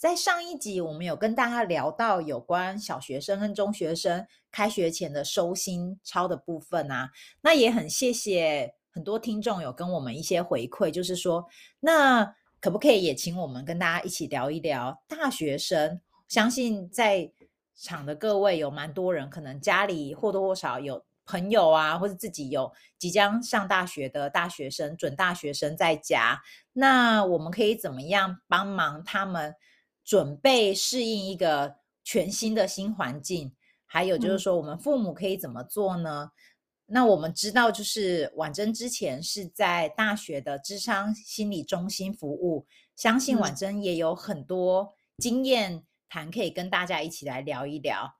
在上一集，我们有跟大家聊到有关小学生跟中学生开学前的收心操的部分啊。那也很谢谢很多听众有跟我们一些回馈，就是说，那可不可以也请我们跟大家一起聊一聊大学生？相信在场的各位有蛮多人，可能家里或多或少有朋友啊，或者自己有即将上大学的大学生、准大学生在家，那我们可以怎么样帮忙他们？准备适应一个全新的新环境，还有就是说，我们父母可以怎么做呢？嗯、那我们知道，就是婉珍之前是在大学的智商心理中心服务，相信婉珍也有很多经验谈，可以跟大家一起来聊一聊。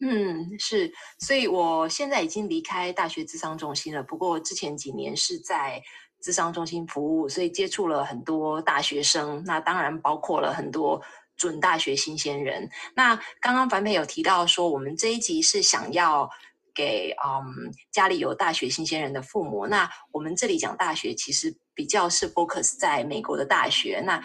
嗯，是，所以我现在已经离开大学智商中心了，不过之前几年是在智商中心服务，所以接触了很多大学生，那当然包括了很多。准大学新鲜人，那刚刚凡培有提到说，我们这一集是想要给嗯家里有大学新鲜人的父母。那我们这里讲大学，其实比较是 focus 在美国的大学。那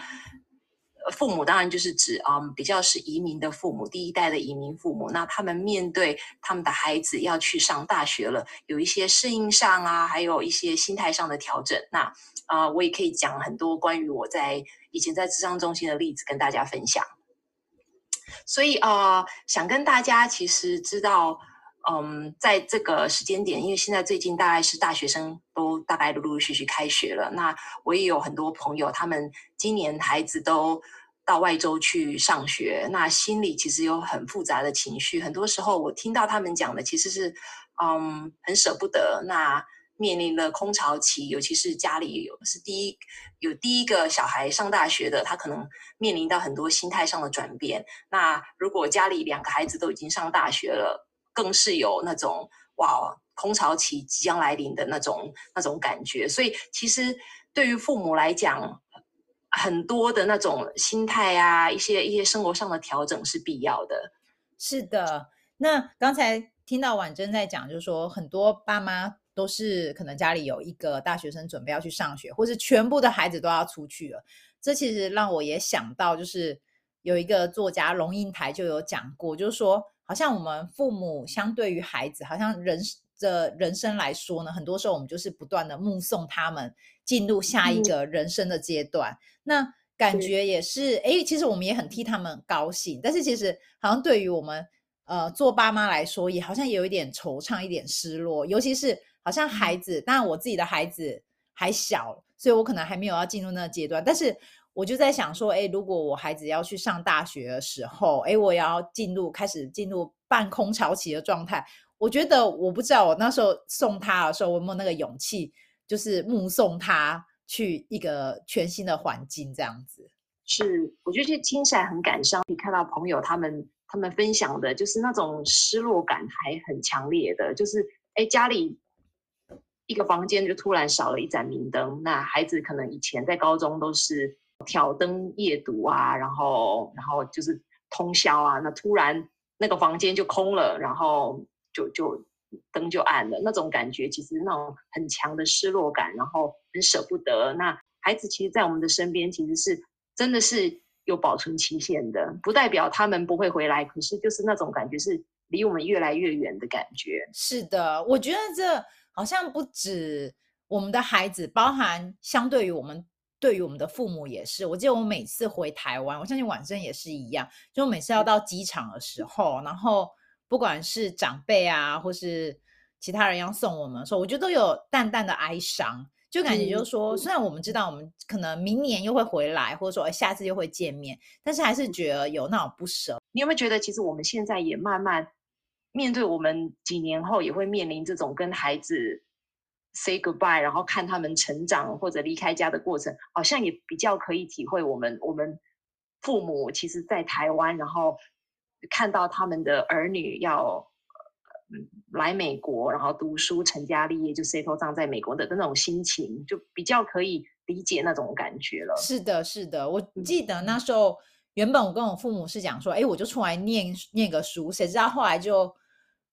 父母当然就是指嗯比较是移民的父母，第一代的移民父母。那他们面对他们的孩子要去上大学了，有一些适应上啊，还有一些心态上的调整。那啊、我也可以讲很多关于我在。以前在智商中心的例子跟大家分享，所以呃，想跟大家其实知道，嗯，在这个时间点，因为现在最近大概是大学生都大概陆陆续续开学了，那我也有很多朋友，他们今年孩子都到外州去上学，那心里其实有很复杂的情绪，很多时候我听到他们讲的其实是，嗯，很舍不得那。面临了空巢期，尤其是家里有是第一有第一个小孩上大学的，他可能面临到很多心态上的转变。那如果家里两个孩子都已经上大学了，更是有那种哇空巢期即将来临的那种那种感觉。所以其实对于父母来讲，很多的那种心态啊，一些一些生活上的调整是必要的。是的，那刚才听到婉珍在讲，就是说很多爸妈。都是可能家里有一个大学生准备要去上学，或是全部的孩子都要出去了。这其实让我也想到，就是有一个作家龙应台就有讲过，就是说，好像我们父母相对于孩子，好像人的人生来说呢，很多时候我们就是不断的目送他们进入下一个人生的阶段。嗯、那感觉也是，哎，其实我们也很替他们高兴，但是其实好像对于我们呃做爸妈来说，也好像有一点惆怅，一点失落，尤其是。好像孩子，当然我自己的孩子还小，所以我可能还没有要进入那个阶段。但是我就在想说，哎，如果我孩子要去上大学的时候，哎，我要进入开始进入半空巢期的状态，我觉得我不知道我那时候送他的时候，我有没有那个勇气，就是目送他去一个全新的环境这样子。是，我觉得这听起来很感伤。你看到朋友他们他们分享的，就是那种失落感还很强烈的，就是哎家里。一个房间就突然少了一盏明灯，那孩子可能以前在高中都是挑灯夜读啊，然后然后就是通宵啊，那突然那个房间就空了，然后就就灯就暗了，那种感觉其实那种很强的失落感，然后很舍不得。那孩子其实，在我们的身边，其实是真的是有保存期限的，不代表他们不会回来，可是就是那种感觉是离我们越来越远的感觉。是的，我觉得这。好像不止我们的孩子，包含相对于我们，对于我们的父母也是。我记得我每次回台湾，我相信婉珍也是一样，就每次要到机场的时候，然后不管是长辈啊，或是其他人要送我们的时候，我觉得都有淡淡的哀伤，就感觉就是说，虽然我们知道我们可能明年又会回来，或者说下次又会见面，但是还是觉得有那种不舍。你有没有觉得，其实我们现在也慢慢。面对我们几年后也会面临这种跟孩子 say goodbye，然后看他们成长或者离开家的过程，好像也比较可以体会我们我们父母其实，在台湾，然后看到他们的儿女要嗯来美国，然后读书成家立业，就 settle down 在美国的那种心情，就比较可以理解那种感觉了。是的，是的，我记得那时候。原本我跟我父母是讲说，哎，我就出来念念个书，谁知道后来就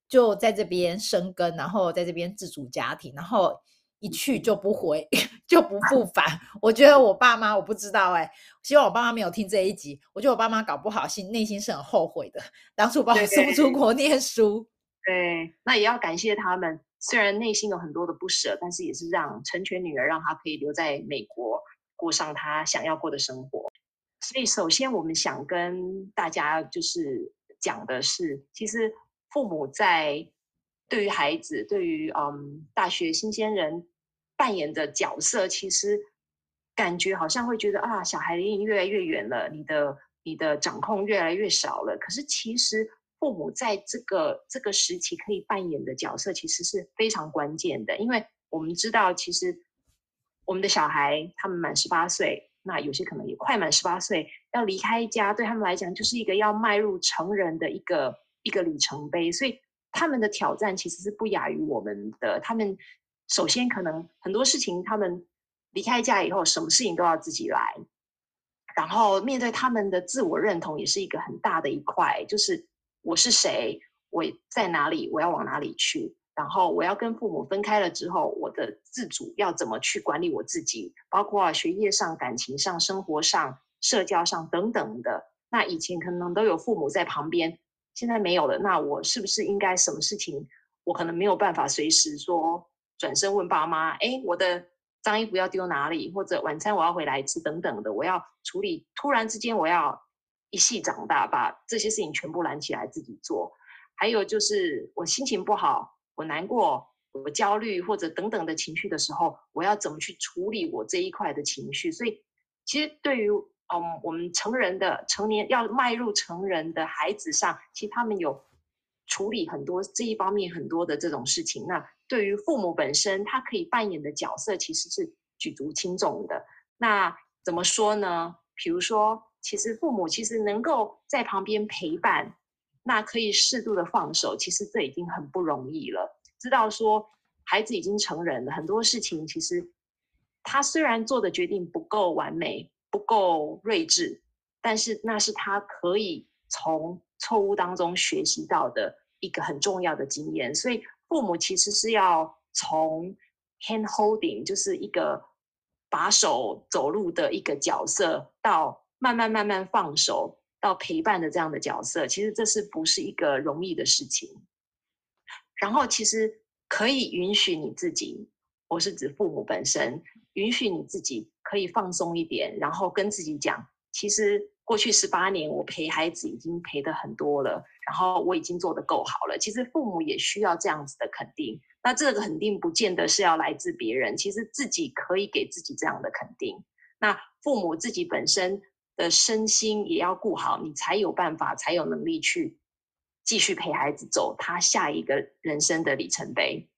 就在这边生根，然后在这边自主家庭，然后一去就不回，就不复返。我觉得我爸妈，我不知道哎，希望我爸妈没有听这一集。我觉得我爸妈搞不好心内心是很后悔的，当初把我送出国念书。对，对，那也要感谢他们，虽然内心有很多的不舍，但是也是让成全女儿，让她可以留在美国，过上她想要过的生活。所以，首先我们想跟大家就是讲的是，其实父母在对于孩子、对于嗯大学新鲜人扮演的角色，其实感觉好像会觉得啊，小孩离你越来越远了，你的你的掌控越来越少了。可是，其实父母在这个这个时期可以扮演的角色，其实是非常关键的，因为我们知道，其实我们的小孩他们满十八岁。那有些可能也快满十八岁，要离开家，对他们来讲就是一个要迈入成人的一个一个里程碑，所以他们的挑战其实是不亚于我们的。他们首先可能很多事情，他们离开家以后，什么事情都要自己来，然后面对他们的自我认同也是一个很大的一块，就是我是谁，我在哪里，我要往哪里去。然后我要跟父母分开了之后，我的自主要怎么去管理我自己，包括学业上、感情上、生活上、社交上等等的。那以前可能都有父母在旁边，现在没有了。那我是不是应该什么事情，我可能没有办法随时说转身问爸妈？哎，我的脏衣服要丢哪里？或者晚餐我要回来吃等等的，我要处理。突然之间我要一系长大，把这些事情全部揽起来自己做。还有就是我心情不好。我难过，我焦虑或者等等的情绪的时候，我要怎么去处理我这一块的情绪？所以，其实对于嗯我们成人的成年要迈入成人的孩子上，其实他们有处理很多这一方面很多的这种事情。那对于父母本身，他可以扮演的角色其实是举足轻重的。那怎么说呢？比如说，其实父母其实能够在旁边陪伴。那可以适度的放手，其实这已经很不容易了。知道说孩子已经成人了，很多事情其实他虽然做的决定不够完美、不够睿智，但是那是他可以从错误当中学习到的一个很重要的经验。所以父母其实是要从 hand holding，就是一个把手走路的一个角色，到慢慢慢慢放手。到陪伴的这样的角色，其实这是不是一个容易的事情？然后，其实可以允许你自己，我是指父母本身，允许你自己可以放松一点，然后跟自己讲，其实过去十八年我陪孩子已经陪得很多了，然后我已经做得够好了。其实父母也需要这样子的肯定，那这个肯定不见得是要来自别人，其实自己可以给自己这样的肯定。那父母自己本身。的身心也要顾好，你才有办法，才有能力去继续陪孩子走他下一个人生的里程碑。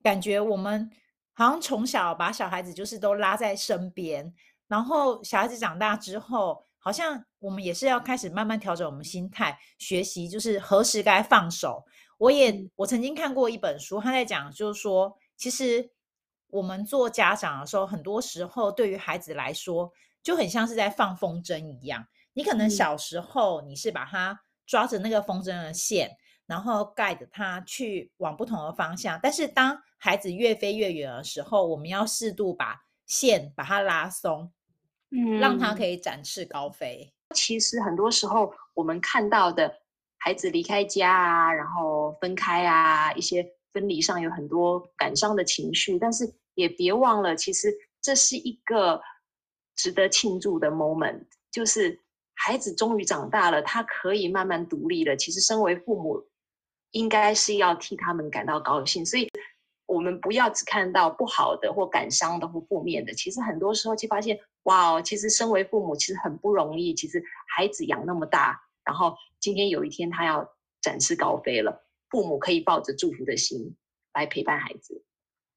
感觉我们好像从小把小孩子就是都拉在身边，然后小孩子长大之后，好像我们也是要开始慢慢调整我们心态，学习就是何时该放手。我也我曾经看过一本书，他在讲就是说，其实我们做家长的时候，很多时候对于孩子来说。就很像是在放风筝一样，你可能小时候你是把它抓着那个风筝的线，嗯、然后盖着它去往不同的方向。但是当孩子越飞越远的时候，我们要适度把线把它拉松，嗯，让他可以展翅高飞。其实很多时候我们看到的孩子离开家啊，然后分开啊，一些分离上有很多感伤的情绪，但是也别忘了，其实这是一个。值得庆祝的 moment，就是孩子终于长大了，他可以慢慢独立了。其实，身为父母，应该是要替他们感到高兴。所以，我们不要只看到不好的或感伤的或负面的。其实，很多时候就发现，哇哦，其实身为父母其实很不容易。其实，孩子养那么大，然后今天有一天他要展翅高飞了，父母可以抱着祝福的心来陪伴孩子。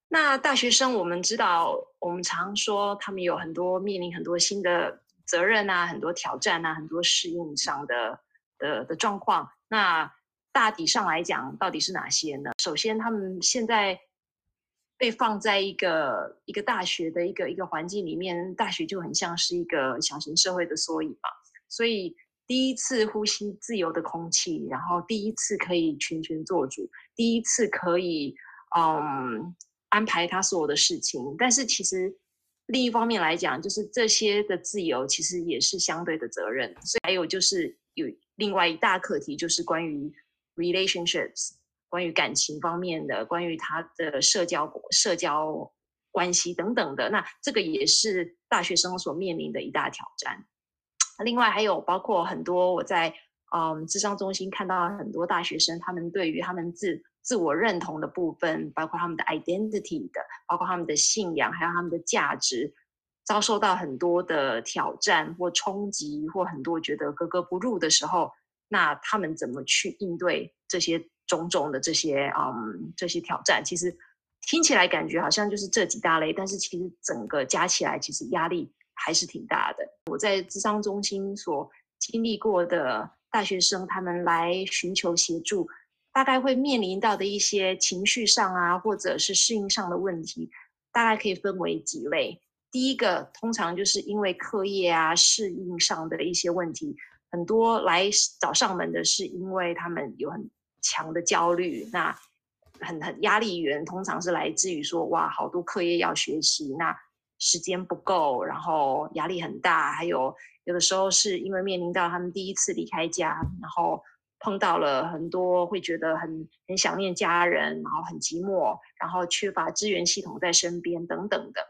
那大学生，我们知道，我们常说他们有很多面临很多新的责任啊，很多挑战啊，很多适应上的的的状况。那大体上来讲，到底是哪些呢？首先，他们现在被放在一个一个大学的一个一个环境里面，大学就很像是一个小型社会的缩影嘛。所以，第一次呼吸自由的空气，然后第一次可以全权做主，第一次可以嗯安排他所有的事情。但是，其实另一方面来讲，就是这些的自由其实也是相对的责任。所以，还有就是有另外一大课题，就是关于。relationships，关于感情方面的，关于他的社交、社交关系等等的，那这个也是大学生所面临的一大挑战。另外还有包括很多我在嗯智商中心看到很多大学生，他们对于他们自自我认同的部分，包括他们的 identity 的，包括他们的信仰，还有他们的价值，遭受到很多的挑战或冲击，或很多觉得格格不入的时候。那他们怎么去应对这些种种的这些嗯这些挑战？其实听起来感觉好像就是这几大类，但是其实整个加起来，其实压力还是挺大的。我在咨商中心所经历过的大学生，他们来寻求协助，大概会面临到的一些情绪上啊，或者是适应上的问题，大概可以分为几类。第一个，通常就是因为课业啊适应上的一些问题。很多来找上门的是因为他们有很强的焦虑，那很很压力源通常是来自于说，哇，好多课业要学习，那时间不够，然后压力很大，还有有的时候是因为面临到他们第一次离开家，然后碰到了很多会觉得很很想念家人，然后很寂寞，然后缺乏资源系统在身边等等的。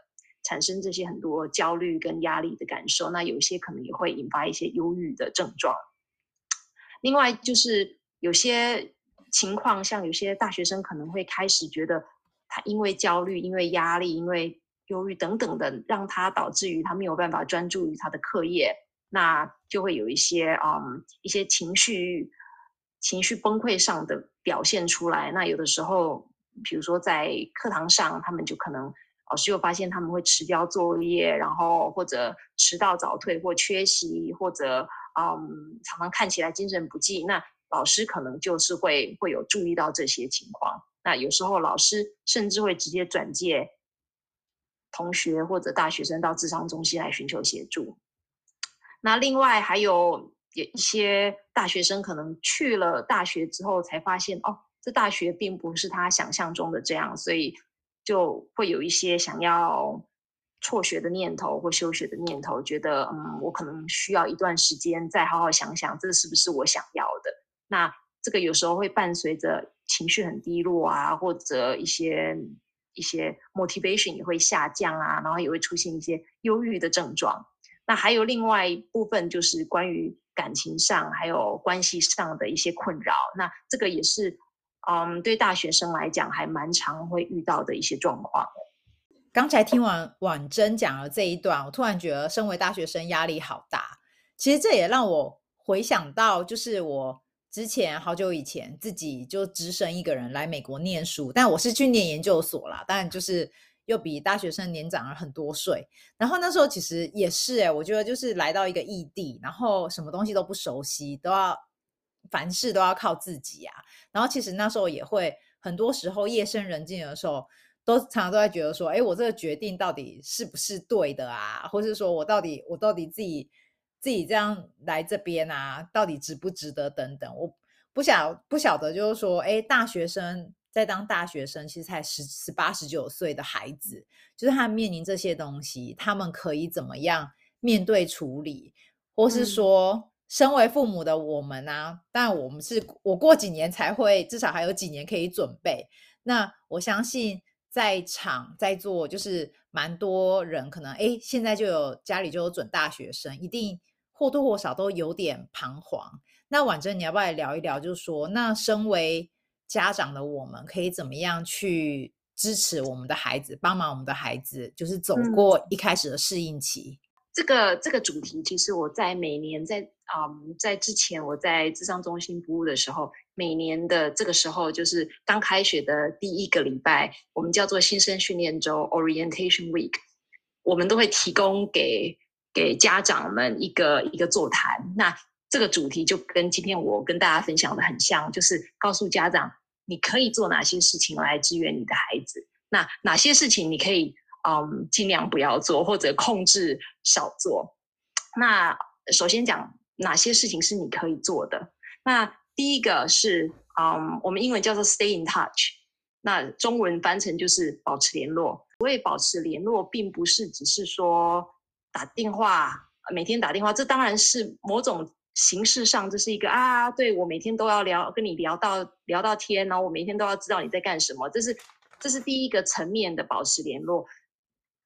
产生这些很多焦虑跟压力的感受，那有些可能也会引发一些忧郁的症状。另外就是有些情况，像有些大学生可能会开始觉得，他因为焦虑、因为压力、因为忧郁等等的，让他导致于他没有办法专注于他的课业，那就会有一些嗯一些情绪情绪崩溃上的表现出来。那有的时候，比如说在课堂上，他们就可能。老师又发现他们会迟交作业，然后或者迟到早退或缺席，或者嗯常常看起来精神不济。那老师可能就是会会有注意到这些情况。那有时候老师甚至会直接转介同学或者大学生到智商中心来寻求协助。那另外还有有一些大学生可能去了大学之后才发现，哦，这大学并不是他想象中的这样，所以。就会有一些想要辍学的念头或休学的念头，觉得嗯，我可能需要一段时间再好好想想，这是不是我想要？那这个有时候会伴随着情绪很低落啊，或者一些一些 motivation 也会下降啊，然后也会出现一些忧郁的症状。那还有另外一部分就是关于感情上还有关系上的一些困扰，那这个也是。嗯，对大学生来讲，还蛮常会遇到的一些状况。刚才听完婉珍讲了这一段，我突然觉得，身为大学生压力好大。其实这也让我回想到，就是我之前好久以前自己就只身一个人来美国念书，但我是去念研究所啦，但就是又比大学生年长了很多岁。然后那时候其实也是诶，我觉得就是来到一个异地，然后什么东西都不熟悉，都要。凡事都要靠自己啊，然后其实那时候也会，很多时候夜深人静的时候，都常常都在觉得说，哎，我这个决定到底是不是对的啊？或是说我到底我到底自己自己这样来这边啊，到底值不值得等等？我不晓不晓得，就是说，哎，大学生在当大学生，其实才十十八十九岁的孩子，就是他面临这些东西，他们可以怎么样面对处理，或是说。嗯身为父母的我们啊，但我们是我过几年才会，至少还有几年可以准备。那我相信在场在座就是蛮多人，可能哎，现在就有家里就有准大学生，一定或多或少都有点彷徨。那婉珍，你要不要来聊一聊？就是说，那身为家长的我们，可以怎么样去支持我们的孩子，帮忙我们的孩子，就是走过一开始的适应期？嗯这个这个主题，其实我在每年在嗯在之前我在智商中心服务的时候，每年的这个时候就是刚开学的第一个礼拜，我们叫做新生训练周 （Orientation Week），我们都会提供给给家长们一个一个座谈。那这个主题就跟今天我跟大家分享的很像，就是告诉家长你可以做哪些事情来支援你的孩子，那哪些事情你可以嗯尽量不要做或者控制少做。那首先讲哪些事情是你可以做的。那第一个是嗯我们英文叫做 stay in touch，那中文翻成就是保持联络。所谓保持联络，并不是只是说打电话，每天打电话，这当然是某种。形式上，这是一个啊，对，我每天都要聊，跟你聊到聊到天，然后我每天都要知道你在干什么，这是这是第一个层面的保持联络。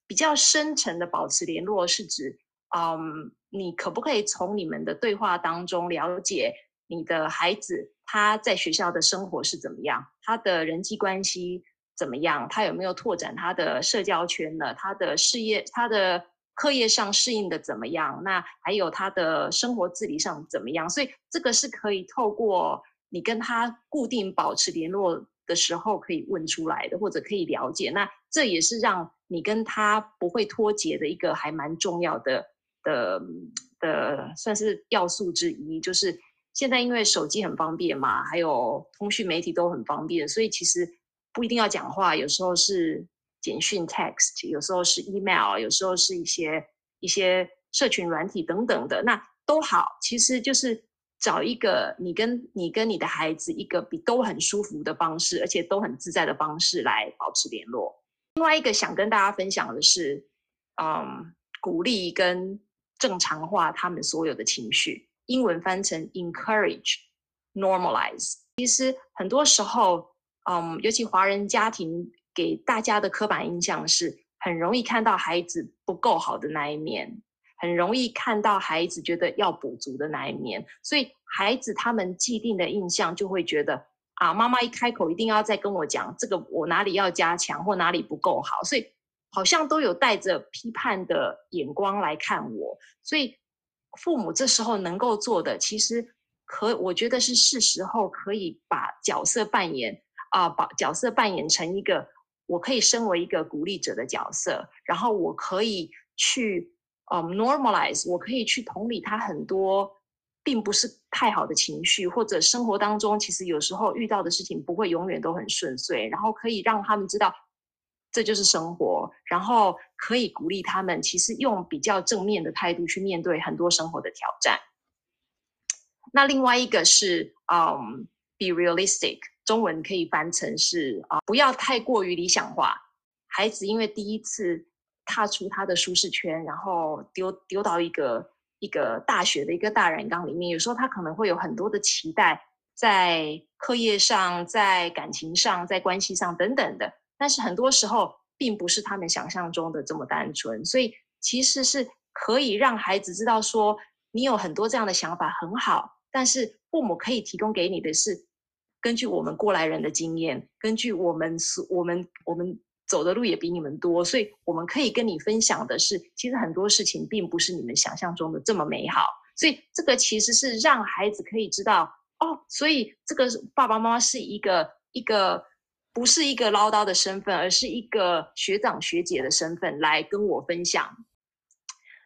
比较深层的保持联络是指，嗯，你可不可以从你们的对话当中了解你的孩子他在学校的生活是怎么样，他的人际关系怎么样，他有没有拓展他的社交圈呢？他的事业，他的。课业上适应的怎么样？那还有他的生活自理上怎么样？所以这个是可以透过你跟他固定保持联络的时候可以问出来的，或者可以了解。那这也是让你跟他不会脱节的一个还蛮重要的的的，算是要素之一。就是现在因为手机很方便嘛，还有通讯媒体都很方便，所以其实不一定要讲话，有时候是。简讯 text，有时候是 email，有时候是一些一些社群软体等等的，那都好。其实就是找一个你跟你跟你的孩子一个比都很舒服的方式，而且都很自在的方式来保持联络。另外一个想跟大家分享的是，嗯，鼓励跟正常化他们所有的情绪，英文翻成 encourage normalize。其实很多时候，嗯，尤其华人家庭。给大家的刻板印象是很容易看到孩子不够好的那一面，很容易看到孩子觉得要补足的那一面，所以孩子他们既定的印象就会觉得啊，妈妈一开口一定要再跟我讲这个我哪里要加强或哪里不够好，所以好像都有带着批判的眼光来看我，所以父母这时候能够做的，其实可我觉得是是时候可以把角色扮演啊，把角色扮演成一个。我可以身为一个鼓励者的角色，然后我可以去嗯 normalize，我可以去同理他很多并不是太好的情绪，或者生活当中其实有时候遇到的事情不会永远都很顺遂，然后可以让他们知道这就是生活，然后可以鼓励他们，其实用比较正面的态度去面对很多生活的挑战。那另外一个是嗯 be realistic。中文可以翻成是啊，不要太过于理想化。孩子因为第一次踏出他的舒适圈，然后丢丢到一个一个大学的一个大染缸里面，有时候他可能会有很多的期待，在课业上、在感情上、在关系上等等的。但是很多时候并不是他们想象中的这么单纯，所以其实是可以让孩子知道说，你有很多这样的想法很好，但是父母可以提供给你的是。根据我们过来人的经验，根据我们所我们我们走的路也比你们多，所以我们可以跟你分享的是，其实很多事情并不是你们想象中的这么美好。所以这个其实是让孩子可以知道哦，所以这个爸爸妈妈是一个一个不是一个唠叨的身份，而是一个学长学姐的身份来跟我分享。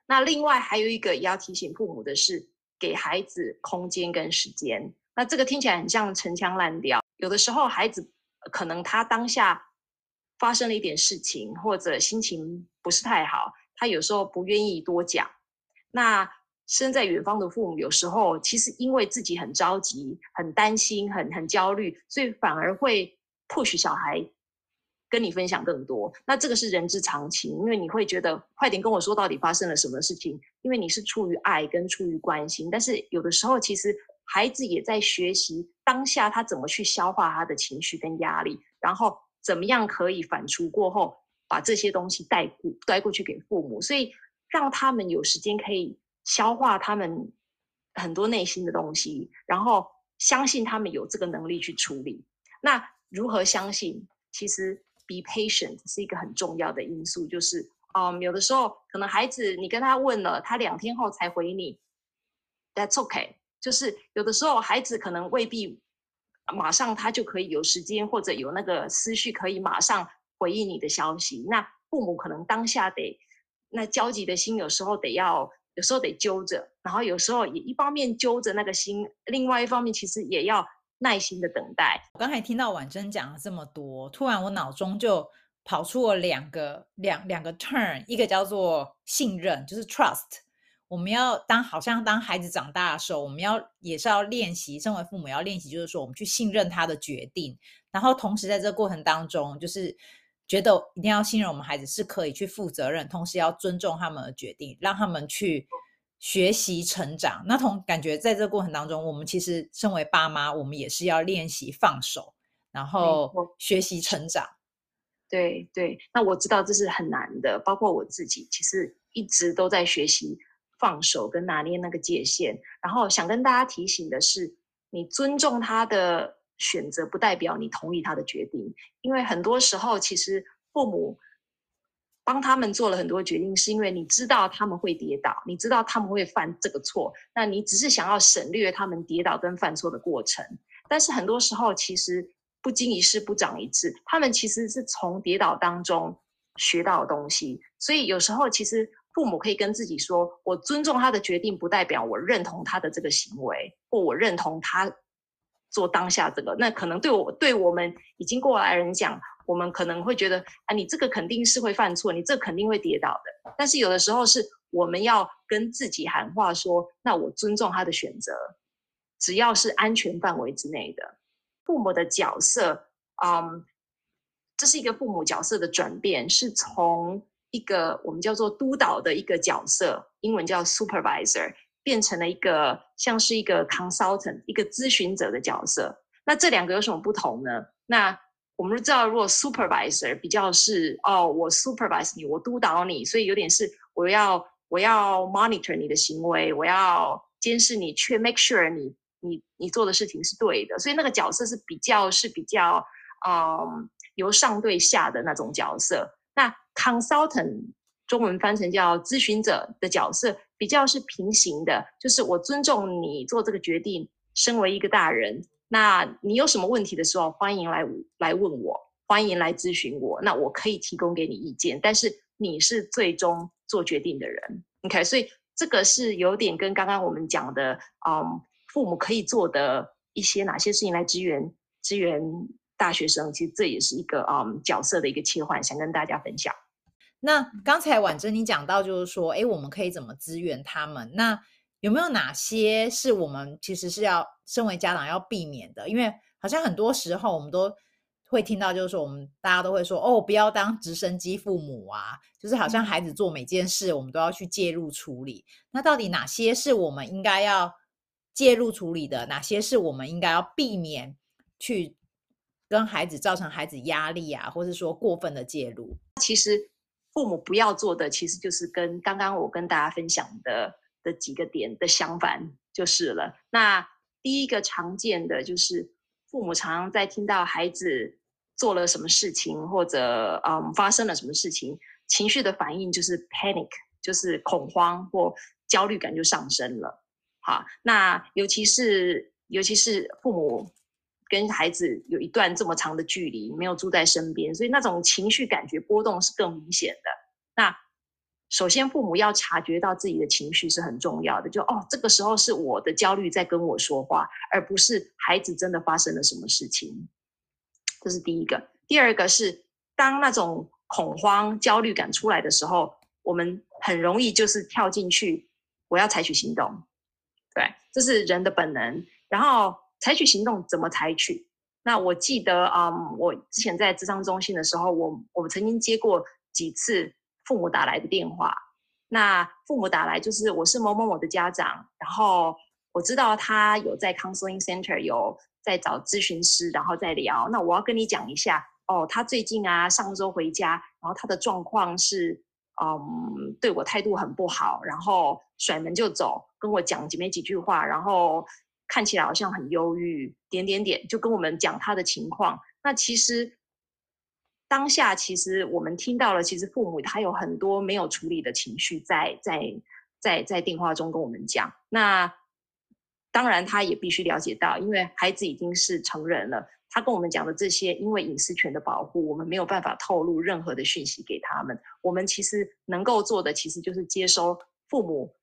那另外还有一个也要提醒父母的是，给孩子空间跟时间。那这个听起来很像陈腔滥调。有的时候，孩子可能他当下发生了一点事情，或者心情不是太好，他有时候不愿意多讲。那身在远方的父母，有时候其实因为自己很着急、很担心、很很焦虑，所以反而会 push 小孩跟你分享更多。那这个是人之常情，因为你会觉得快点跟我说到底发生了什么事情，因为你是出于爱跟出于关心。但是有的时候，其实。孩子也在学习当下他怎么去消化他的情绪跟压力，然后怎么样可以反刍过后把这些东西带过带过去给父母，所以让他们有时间可以消化他们很多内心的东西，然后相信他们有这个能力去处理。那如何相信？其实 be patient 是一个很重要的因素，就是嗯，有的时候可能孩子你跟他问了，他两天后才回你，That's okay。就是有的时候，孩子可能未必马上他就可以有时间，或者有那个思绪可以马上回应你的消息。那父母可能当下得那焦急的心有时候得要，有时候得揪着，然后有时候也一方面揪着那个心，另外一方面其实也要耐心的等待。我刚才听到婉珍讲了这么多，突然我脑中就跑出了两个两两个 turn，一个叫做信任，就是 trust。我们要当好像当孩子长大的时候，我们要也是要练习，身为父母要练习，就是说我们去信任他的决定，然后同时在这个过程当中，就是觉得一定要信任我们孩子是可以去负责任，同时要尊重他们的决定，让他们去学习成长。那同感觉在这个过程当中，我们其实身为爸妈，我们也是要练习放手，然后学习成长。对对，那我知道这是很难的，包括我自己，其实一直都在学习。放手跟拿捏那个界限，然后想跟大家提醒的是，你尊重他的选择，不代表你同意他的决定。因为很多时候，其实父母帮他们做了很多决定，是因为你知道他们会跌倒，你知道他们会犯这个错，那你只是想要省略他们跌倒跟犯错的过程。但是很多时候，其实不经一事不长一智，他们其实是从跌倒当中学到的东西。所以有时候，其实。父母可以跟自己说：“我尊重他的决定，不代表我认同他的这个行为，或我认同他做当下这个。那可能对我对我们已经过来人讲，我们可能会觉得啊，你这个肯定是会犯错，你这肯定会跌倒的。但是有的时候是我们要跟自己喊话说：那我尊重他的选择，只要是安全范围之内的。父母的角色，嗯，这是一个父母角色的转变，是从。一个我们叫做督导的一个角色，英文叫 supervisor，变成了一个像是一个 consultant，一个咨询者的角色。那这两个有什么不同呢？那我们都知道，如果 supervisor 比较是哦，我 supervise 你，我督导你，所以有点是我要我要 monitor 你的行为，我要监视你，去 make sure 你你你做的事情是对的。所以那个角色是比较是比较嗯由上对下的那种角色。那 consultant 中文翻成叫咨询者的角色，比较是平行的，就是我尊重你做这个决定。身为一个大人，那你有什么问题的时候，欢迎来来问我，欢迎来咨询我，那我可以提供给你意见。但是你是最终做决定的人，OK？所以这个是有点跟刚刚我们讲的，嗯，父母可以做的一些哪些事情来支援支援。大学生其实这也是一个嗯角色的一个切换，想跟大家分享。那刚才婉珍你讲到，就是说，哎，我们可以怎么支援他们？那有没有哪些是我们其实是要身为家长要避免的？因为好像很多时候我们都会听到，就是说，我们大家都会说，哦，不要当直升机父母啊，就是好像孩子做每件事，我们都要去介入处理。那到底哪些是我们应该要介入处理的？哪些是我们应该要避免去？跟孩子造成孩子压力啊，或是说过分的介入，其实父母不要做的，其实就是跟刚刚我跟大家分享的的几个点的相反就是了。那第一个常见的就是父母常常在听到孩子做了什么事情，或者嗯发生了什么事情，情绪的反应就是 panic，就是恐慌或焦虑感就上升了。好，那尤其是尤其是父母。跟孩子有一段这么长的距离，没有住在身边，所以那种情绪感觉波动是更明显的。那首先，父母要察觉到自己的情绪是很重要的。就哦，这个时候是我的焦虑在跟我说话，而不是孩子真的发生了什么事情。这是第一个。第二个是，当那种恐慌、焦虑感出来的时候，我们很容易就是跳进去，我要采取行动。对，这是人的本能。然后。采取行动怎么采取？那我记得，嗯，我之前在智商中心的时候，我我曾经接过几次父母打来的电话。那父母打来就是我是某某某的家长，然后我知道他有在 counseling center 有在找咨询师，然后再聊。那我要跟你讲一下，哦，他最近啊上周回家，然后他的状况是，嗯，对我态度很不好，然后甩门就走，跟我讲几没几句话，然后。看起来好像很忧郁，点点点，就跟我们讲他的情况。那其实当下，其实我们听到了，其实父母他有很多没有处理的情绪在，在在在电话中跟我们讲。那当然，他也必须了解到，因为孩子已经是成人了，他跟我们讲的这些，因为隐私权的保护，我们没有办法透露任何的讯息给他们。我们其实能够做的，其实就是接收父母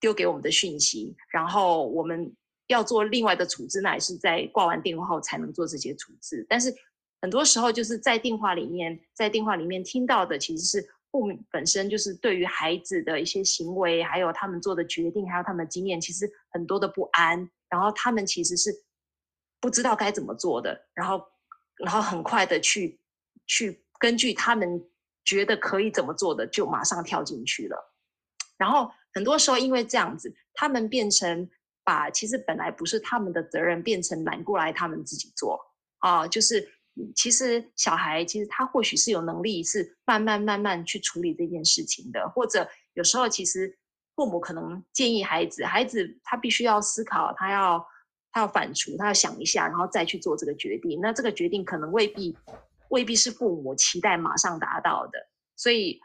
丢给我们的讯息，然后我们要做另外的处置，那也是在挂完电话后才能做这些处置。但是很多时候，就是在电话里面，在电话里面听到的，其实是父母本身就是对于孩子的一些行为，还有他们做的决定，还有他们的经验，其实很多的不安，然后他们其实是。不知道该怎么做的，然后，然后很快的去去根据他们觉得可以怎么做的，就马上跳进去了。然后很多时候因为这样子，他们变成把其实本来不是他们的责任，变成揽过来他们自己做啊。就是其实小孩其实他或许是有能力是慢慢慢慢去处理这件事情的，或者有时候其实父母可能建议孩子，孩子他必须要思考，他要。他要反刍，他要想一下，然后再去做这个决定。那这个决定可能未必未必是父母期待马上达到的，所以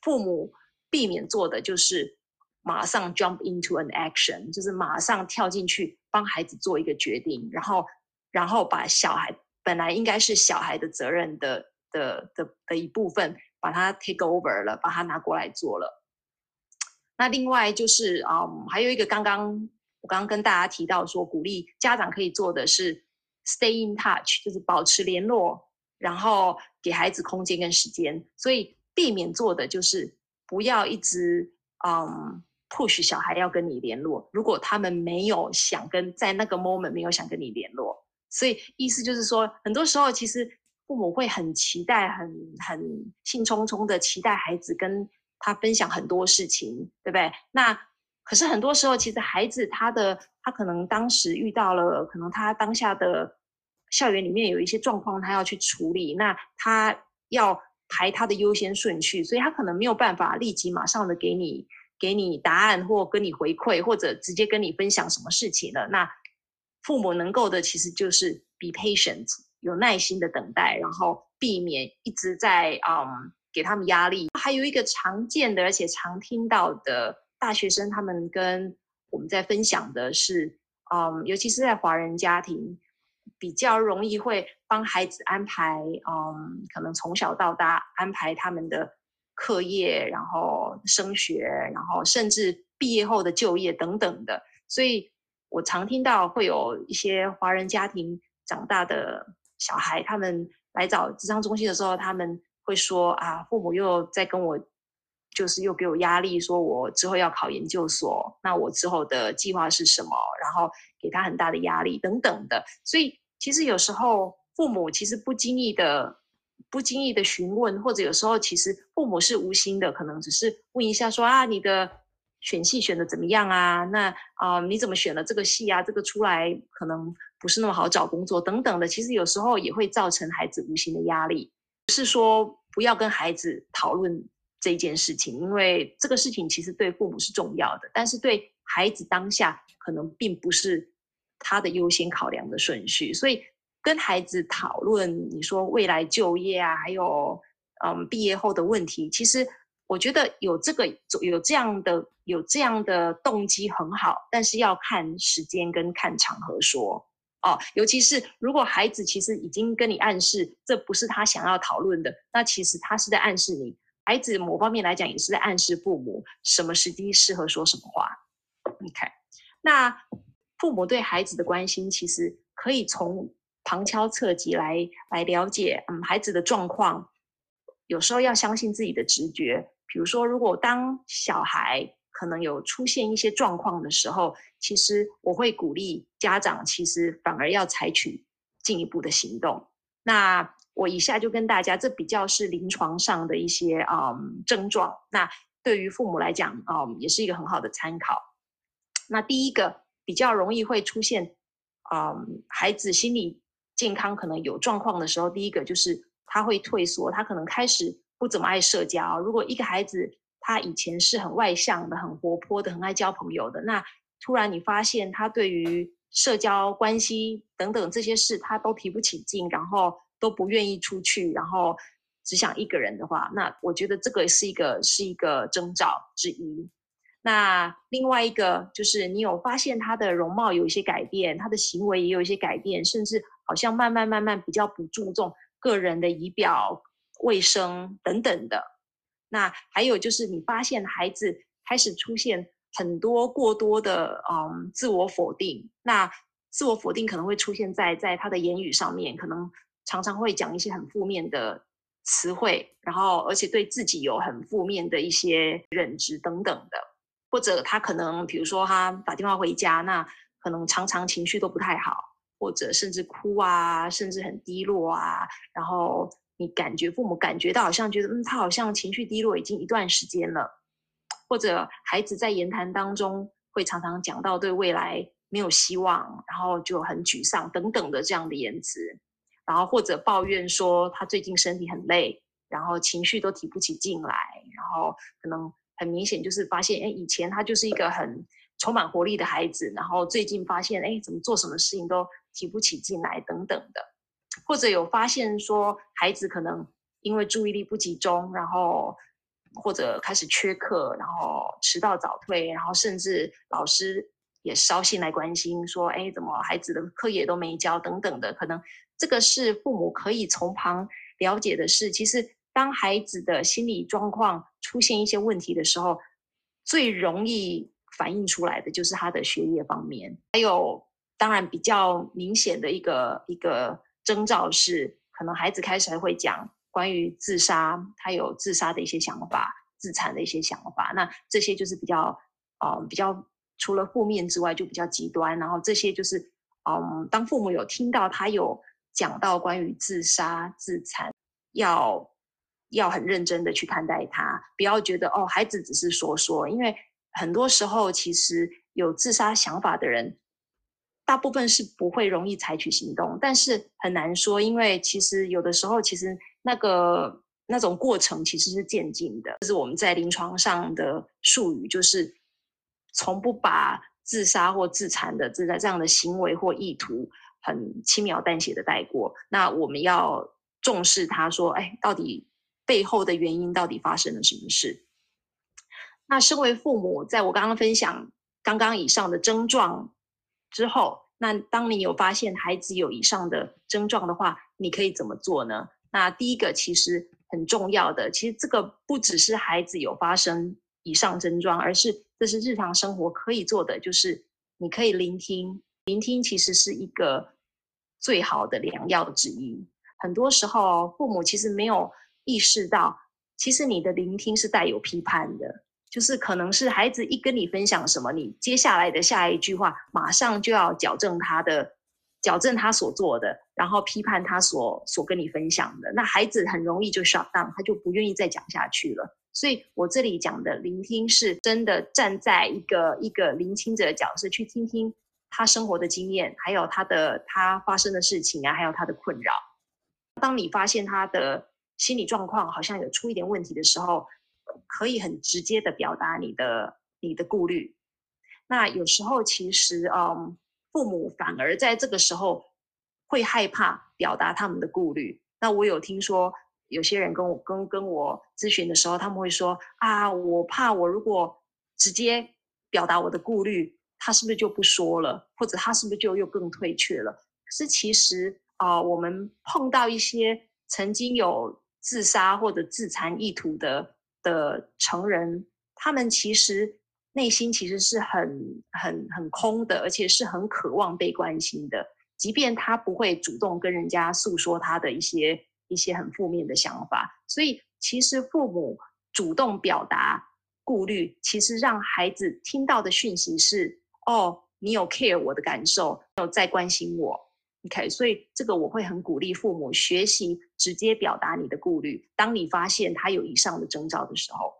父母避免做的就是马上 jump into an action，就是马上跳进去帮孩子做一个决定，然后然后把小孩本来应该是小孩的责任的的的的一部分，把它 take over 了，把它拿过来做了。那另外就是嗯，还有一个刚刚。我刚刚跟大家提到说，鼓励家长可以做的是 stay in touch，就是保持联络，然后给孩子空间跟时间。所以避免做的就是不要一直嗯 push 小孩要跟你联络，如果他们没有想跟在那个 moment 没有想跟你联络。所以意思就是说，很多时候其实父母会很期待，很很兴冲冲的期待孩子跟他分享很多事情，对不对？那可是很多时候，其实孩子他的他可能当时遇到了，可能他当下的校园里面有一些状况，他要去处理，那他要排他的优先顺序，所以他可能没有办法立即马上的给你给你答案，或跟你回馈，或者直接跟你分享什么事情了。那父母能够的其实就是 be patient，有耐心的等待，然后避免一直在嗯给他们压力。还有一个常见的而且常听到的。大学生他们跟我们在分享的是，嗯，尤其是在华人家庭，比较容易会帮孩子安排，嗯，可能从小到大安排他们的课业，然后升学，然后甚至毕业后的就业等等的。所以我常听到会有一些华人家庭长大的小孩，他们来找智商中心的时候，他们会说啊，父母又在跟我。就是又给我压力，说我之后要考研究所，那我之后的计划是什么？然后给他很大的压力等等的。所以其实有时候父母其实不经意的、不经意的询问，或者有时候其实父母是无心的，可能只是问一下说啊，你的选戏选的怎么样啊？那啊，你怎么选了这个戏啊？这个出来可能不是那么好找工作等等的。其实有时候也会造成孩子无形的压力。是说不要跟孩子讨论。这件事情，因为这个事情其实对父母是重要的，但是对孩子当下可能并不是他的优先考量的顺序，所以跟孩子讨论，你说未来就业啊，还有嗯毕业后的问题，其实我觉得有这个有这样的有这样的动机很好，但是要看时间跟看场合说哦，尤其是如果孩子其实已经跟你暗示这不是他想要讨论的，那其实他是在暗示你。孩子某方面来讲，也是在暗示父母什么时机适合说什么话。你看，那父母对孩子的关心，其实可以从旁敲侧击来来了解，嗯，孩子的状况。有时候要相信自己的直觉。比如说，如果当小孩可能有出现一些状况的时候，其实我会鼓励家长，其实反而要采取进一步的行动。那我以下就跟大家，这比较是临床上的一些嗯症状。那对于父母来讲，嗯，也是一个很好的参考。那第一个比较容易会出现，嗯，孩子心理健康可能有状况的时候，第一个就是他会退缩，他可能开始不怎么爱社交。如果一个孩子他以前是很外向的、很活泼的、很爱交朋友的，那突然你发现他对于社交关系等等这些事，他都提不起劲，然后。都不愿意出去，然后只想一个人的话，那我觉得这个是一个是一个征兆之一。那另外一个就是你有发现他的容貌有一些改变，他的行为也有一些改变，甚至好像慢慢慢慢比较不注重个人的仪表、卫生等等的。那还有就是你发现孩子开始出现很多过多的嗯自我否定，那自我否定可能会出现在在他的言语上面，可能常常会讲一些很负面的词汇，然后而且对自己有很负面的一些认知等等的，或者他可能比如说他打电话回家，那可能常常情绪都不太好，或者甚至哭啊，甚至很低落啊，然后你感觉父母感觉到好像觉得嗯他好像情绪低落已经一段时间了，或者孩子在言谈当中会常常讲到对未来没有希望，然后就很沮丧等等的这样的言辞。然后或者抱怨说他最近身体很累，然后情绪都提不起劲来，然后可能很明显就是发现，哎，以前他就是一个很充满活力的孩子，然后最近发现，哎，怎么做什么事情都提不起劲来等等的，或者有发现说孩子可能因为注意力不集中，然后或者开始缺课，然后迟到早退，然后甚至老师也捎信来关心说，哎，怎么孩子的课业都没交等等的，可能。这个是父母可以从旁了解的事。其实，当孩子的心理状况出现一些问题的时候，最容易反映出来的就是他的学业方面。还有，当然比较明显的一个一个征兆是，可能孩子开始还会讲关于自杀，他有自杀的一些想法、自残的一些想法。那这些就是比较，嗯，比较除了负面之外，就比较极端。然后这些就是，嗯，当父母有听到他有。讲到关于自杀、自残，要要很认真的去看待他，不要觉得哦，孩子只是说说，因为很多时候其实有自杀想法的人，大部分是不会容易采取行动，但是很难说，因为其实有的时候其实那个那种过程其实是渐进的，这是我们在临床上的术语，就是从不把自杀或自残的这这样的行为或意图。很轻描淡写的带过，那我们要重视他说，哎，到底背后的原因到底发生了什么事？那身为父母，在我刚刚分享刚刚以上的症状之后，那当你有发现孩子有以上的症状的话，你可以怎么做呢？那第一个其实很重要的，其实这个不只是孩子有发生以上症状，而是这是日常生活可以做的，就是你可以聆听，聆听其实是一个。最好的良药之一，很多时候父母其实没有意识到，其实你的聆听是带有批判的，就是可能是孩子一跟你分享什么，你接下来的下一句话马上就要矫正他的，矫正他所做的，然后批判他所所跟你分享的，那孩子很容易就 shut down，他就不愿意再讲下去了。所以我这里讲的聆听，是真的站在一个一个聆听者的角色去听听。他生活的经验，还有他的他发生的事情啊，还有他的困扰。当你发现他的心理状况好像有出一点问题的时候，可以很直接的表达你的你的顾虑。那有时候其实，嗯，父母反而在这个时候会害怕表达他们的顾虑。那我有听说有些人跟我跟跟我咨询的时候，他们会说啊，我怕我如果直接表达我的顾虑。他是不是就不说了，或者他是不是就又更退却了？可是其实啊、我们碰到一些曾经有自杀或者自残意图的的成人，他们其实内心其实是很很很空的，而且是很渴望被关心的。即便他不会主动跟人家诉说他的一些一些很负面的想法，所以其实父母主动表达顾虑，其实让孩子听到的讯息是。哦，你有 care 我的感受，有在关心我，OK，所以这个我会很鼓励父母学习直接表达你的顾虑。当你发现他有以上的征兆的时候，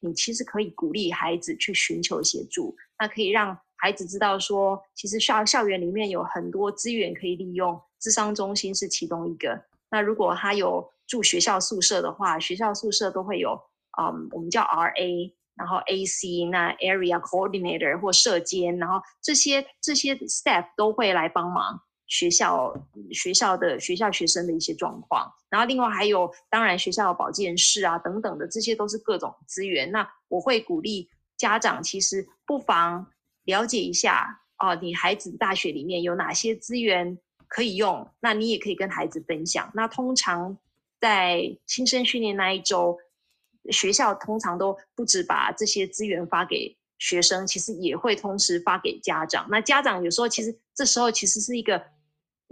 你其实可以鼓励孩子去寻求协助。那可以让孩子知道说，其实校校园里面有很多资源可以利用，智商中心是其中一个。那如果他有住学校宿舍的话，学校宿舍都会有，嗯，我们叫 RA。然后 AC 那 Area Coordinator 或社监，然后这些这些 staff 都会来帮忙学校学校的学校学生的一些状况。然后另外还有，当然学校的保健室啊等等的，这些都是各种资源。那我会鼓励家长，其实不妨了解一下哦，你孩子大学里面有哪些资源可以用，那你也可以跟孩子分享。那通常在新生训练那一周，学校通常都不止把这些资源发给学生，其实也会同时发给家长。那家长有时候其实这时候其实是一个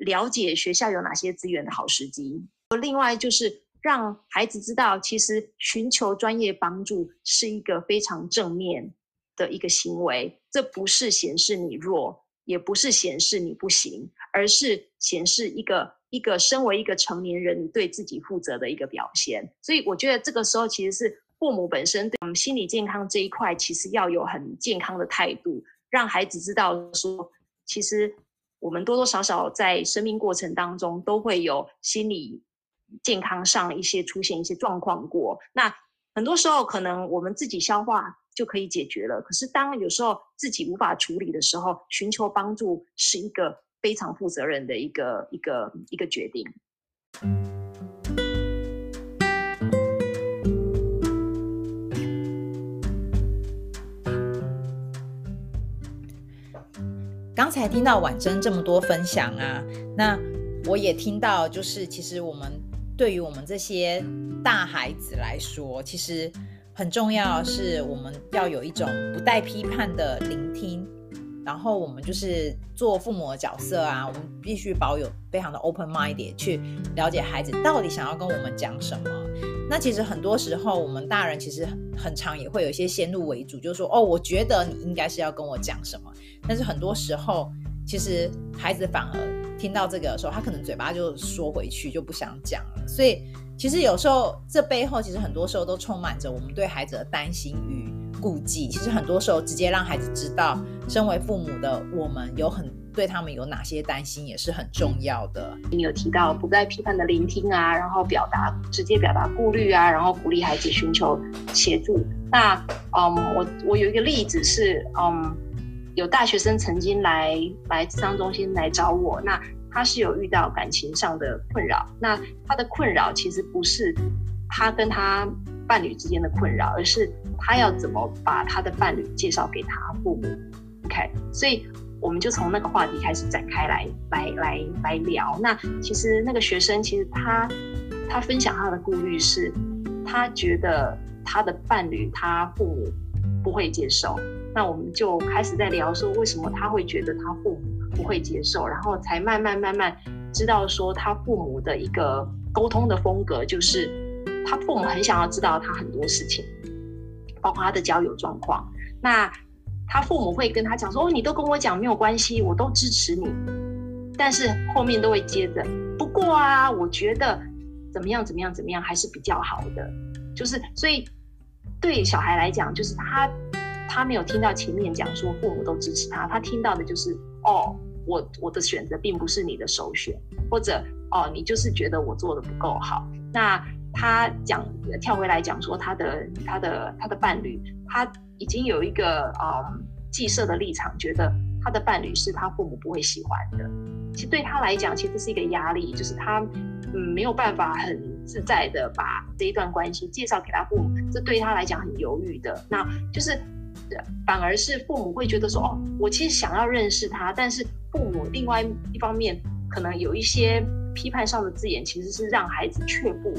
了解学校有哪些资源的好时机。另外就是让孩子知道，其实寻求专业帮助是一个非常正面的一个行为，这不是显示你弱，也不是显示你不行，而是显示一个一个身为一个成年人对自己负责的一个表现。所以我觉得这个时候其实是父母本身对我们心理健康这一块，其实要有很健康的态度，让孩子知道说，其实我们多多少少在生命过程当中都会有心理健康上一些出现一些状况过。那很多时候可能我们自己消化。就可以解决了。可是当有时候自己无法处理的时候，寻求帮助是一个非常负责任的一个一个一个决定。刚才听到婉珍这么多分享啊，那我也听到，就是其实我们对于我们这些大孩子来说，其实。很重要是，我们要有一种不带批判的聆听，然后我们就是做父母的角色啊，我们必须保有非常的 open minded 去了解孩子到底想要跟我们讲什么。那其实很多时候，我们大人其实很常也会有一些先入为主，就是说，哦，我觉得你应该是要跟我讲什么。但是很多时候，其实孩子反而听到这个的时候，他可能嘴巴就说回去，就不想讲了。所以。其实有时候，这背后其实很多时候都充满着我们对孩子的担心与顾忌。其实很多时候，直接让孩子知道，身为父母的我们有很对他们有哪些担心，也是很重要的。你有提到不再批判的聆听啊，然后表达直接表达顾虑啊，然后鼓励孩子寻求协助。那嗯，我我有一个例子是，嗯，有大学生曾经来来咨商中心来找我，那。他是有遇到感情上的困扰，那他的困扰其实不是他跟他伴侣之间的困扰，而是他要怎么把他的伴侣介绍给他父母。OK，所以我们就从那个话题开始展开来，来，来，来聊。那其实那个学生其实他他分享他的顾虑是，他觉得他的伴侣他父母不会接受。那我们就开始在聊说，为什么他会觉得他父母。不会接受，然后才慢慢慢慢知道说他父母的一个沟通的风格，就是他父母很想要知道他很多事情，包括他的交友状况。那他父母会跟他讲说：“哦，你都跟我讲没有关系，我都支持你。”但是后面都会接着，不过啊，我觉得怎么样怎么样怎么样还是比较好的。就是所以对小孩来讲，就是他他没有听到前面讲说父母都支持他，他听到的就是。哦，我我的选择并不是你的首选，或者哦，你就是觉得我做的不够好。那他讲跳回来讲说他的他的他的伴侣，他已经有一个嗯既设的立场，觉得他的伴侣是他父母不会喜欢的。其实对他来讲，其实是一个压力，就是他嗯没有办法很自在的把这一段关系介绍给他父母，这对他来讲很犹豫的。那就是。反而是父母会觉得说，哦，我其实想要认识他，但是父母另外一方面可能有一些批判上的字眼，其实是让孩子却步，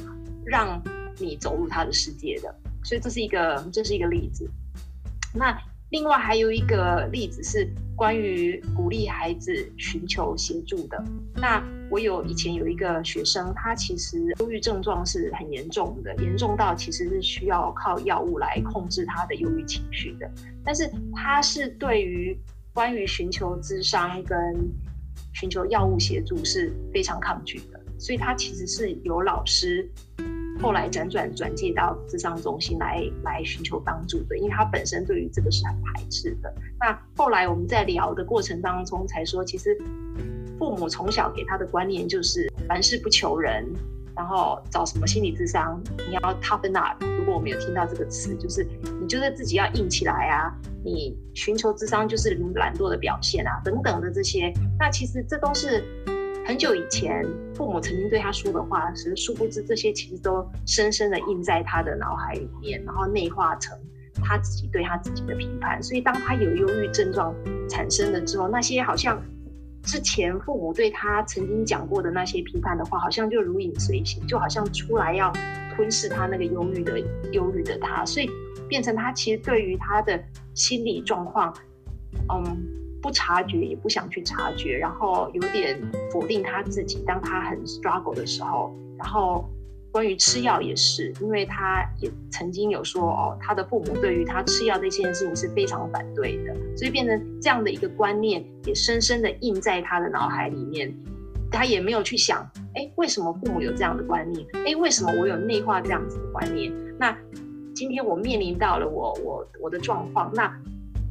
让你走入他的世界的。所以这是一个，这是一个例子。那。另外还有一个例子是关于鼓励孩子寻求协助的。那我有以前有一个学生，他其实忧郁症状是很严重的，严重到其实是需要靠药物来控制他的忧郁情绪的。但是他是对于关于寻求智商跟寻求药物协助是非常抗拒的，所以他其实是有老师。后来辗转转介到智商中心来来寻求帮助的，因为他本身对于这个是很排斥的。那后来我们在聊的过程当中才说，其实父母从小给他的观念就是凡事不求人，然后找什么心理智商，你要 toughen up。如果我没有听到这个词，就是你就是自己要硬起来啊，你寻求智商就是懒惰的表现啊，等等的这些。那其实这都是。很久以前，父母曾经对他说的话，其实殊不知这些其实都深深的印在他的脑海里面，然后内化成他自己对他自己的评判。所以，当他有忧郁症状产生了之后，那些好像之前父母对他曾经讲过的那些批判的话，好像就如影随形，就好像出来要吞噬他那个忧郁的忧郁的他，所以变成他其实对于他的心理状况，嗯，不察觉也不想去察觉，然后有点否定他自己。当他很 struggle 的时候，然后。关于吃药也是，因为他也曾经有说哦，他的父母对于他吃药这件事情是非常反对的，所以变成这样的一个观念也深深的印在他的脑海里面。他也没有去想，哎，为什么父母有这样的观念？哎，为什么我有内化这样子的观念？那今天我面临到了我我我的状况，那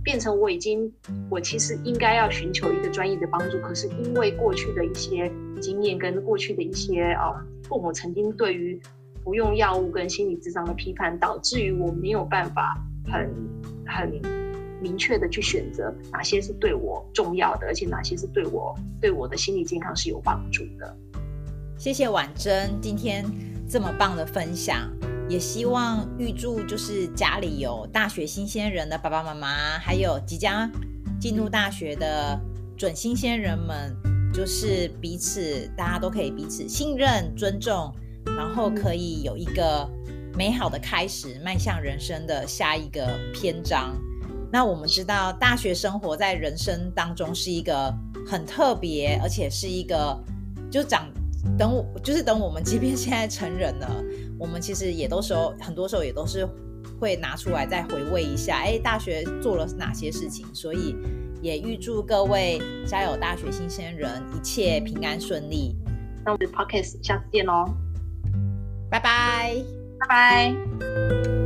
变成我已经我其实应该要寻求一个专业的帮助，可是因为过去的一些经验跟过去的一些啊。哦父母曾经对于服用药物跟心理智商的批判，导致于我没有办法很很明确的去选择哪些是对我重要的，而且哪些是对我对我的心理健康是有帮助的。谢谢婉珍今天这么棒的分享，也希望预祝就是家里有大学新鲜人的爸爸妈妈，还有即将进入大学的准新鲜人们。就是彼此，大家都可以彼此信任、尊重，然后可以有一个美好的开始，迈向人生的下一个篇章。那我们知道，大学生活在人生当中是一个很特别，而且是一个就长等我，就是等我们，即便现在成人了，我们其实也都时候很多时候也都是会拿出来再回味一下，哎，大学做了哪些事情，所以。也预祝各位家有大学新鲜人一切平安顺利。那我们 Podcast 下次见喽，拜拜，拜拜。